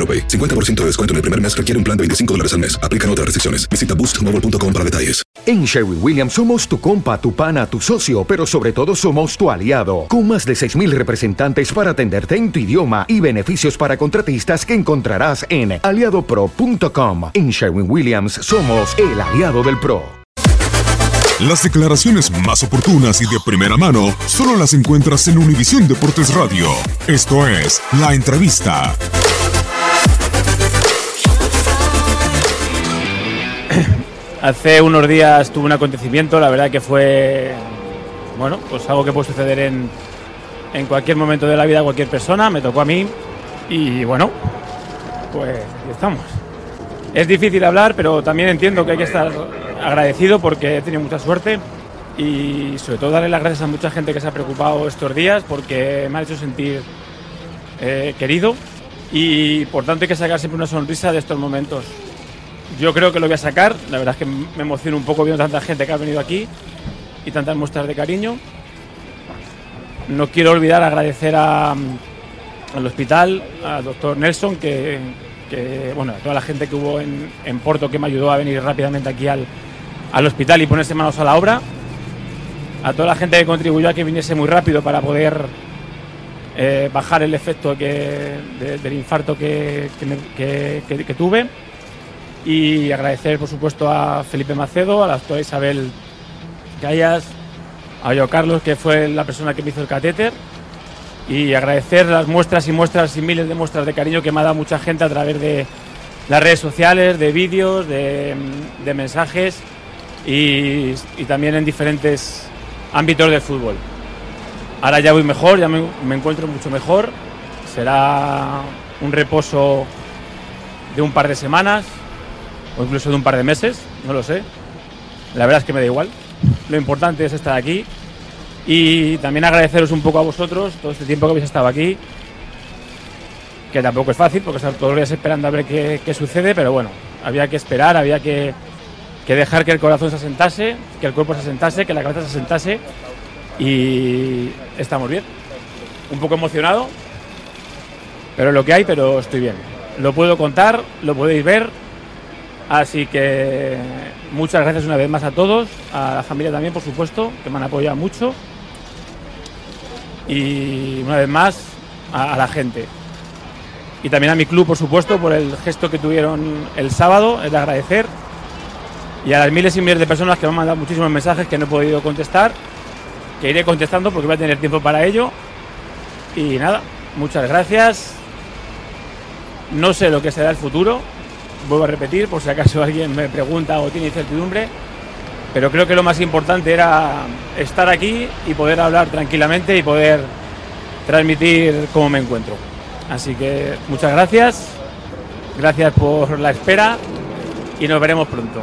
AroPay. 50% de descuento en el primer mes requiere un plan de 25 dólares al mes. Aplican otras restricciones. Visita boostmobile.com para detalles. En Sherwin Williams somos tu compa, tu pana, tu socio, pero sobre todo somos tu aliado, con más de 6.000 representantes para atenderte en tu idioma y beneficios para contratistas que encontrarás en aliadopro.com. En Sherwin Williams somos el aliado del PRO. Las declaraciones más oportunas y de primera mano solo las encuentras en Univisión Deportes Radio. Esto es La Entrevista. Hace unos días tuve un acontecimiento, la verdad que fue, bueno, pues algo que puede suceder en, en cualquier momento de la vida a cualquier persona, me tocó a mí y bueno, pues estamos. Es difícil hablar, pero también entiendo que hay que estar agradecido porque he tenido mucha suerte y sobre todo darle las gracias a mucha gente que se ha preocupado estos días porque me ha hecho sentir eh, querido y por tanto hay que sacar siempre una sonrisa de estos momentos. Yo creo que lo voy a sacar, la verdad es que me emociono un poco viendo tanta gente que ha venido aquí y tantas muestras de cariño. No quiero olvidar agradecer a, al hospital, al doctor Nelson, que, bueno, a toda la gente que hubo en, Porto que me ayudó a venir rápidamente aquí al, al hospital y ponerse manos a la obra. A toda la gente que contribuyó a que viniese muy rápido para poder eh, bajar el efecto que, de, del infarto que, que tuve y agradecer por supuesto a Felipe Macedo, a la doctora Isabel Callas, a yo Carlos que fue la persona que me hizo el catéter y agradecer las muestras y muestras y miles de muestras de cariño que me ha dado mucha gente a través de las redes sociales, de vídeos, de, de mensajes y, también en diferentes ámbitos del fútbol. Ahora ya voy mejor, ya me encuentro mucho mejor. Será un reposo de un par de semanas, o incluso de un par de meses, no lo sé. La verdad es que me da igual. Lo importante es estar aquí y también agradeceros un poco a vosotros todo este tiempo que habéis estado aquí, que tampoco es fácil porque estar todos los días esperando a ver qué, qué sucede, pero bueno, había que esperar, había que, que, dejar que el corazón se asentase, que el cuerpo se asentase, que la cabeza se asentase y estamos bien. Un poco emocionado, pero lo que hay, pero estoy bien. Lo puedo contar, lo podéis ver, Así que muchas gracias una vez más a todos, a la familia también, por supuesto, que me han apoyado mucho. Y una vez más a, la gente. Y también a mi club, por supuesto, por el gesto que tuvieron el sábado, es de agradecer. Y a las miles y miles de personas que me han mandado muchísimos mensajes que no he podido contestar, que iré contestando porque voy a tener tiempo para ello. Y nada, muchas gracias. No sé lo que será el futuro, vuelvo a repetir por si acaso alguien me pregunta o tiene incertidumbre, pero creo que lo más importante era estar aquí y poder hablar tranquilamente y poder transmitir cómo me encuentro. Así que muchas gracias, gracias por la espera y nos veremos pronto.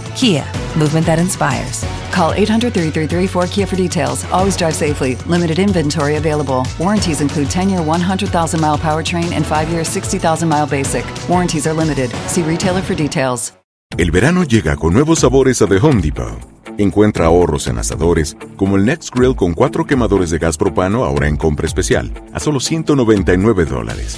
Kia, movement that inspires. Call 800 333 4KIA for details. Always drive safely. Limited inventory available. Warranties include 10 year 100,000 mile powertrain and 5 year 60,000 mile basic. Warranties are limited. See retailer for details. El verano llega con nuevos sabores a The Home Depot. Encuentra ahorros en asadores, como el Next Grill con cuatro quemadores de gas propano ahora en compra especial, a solo 199 dólares.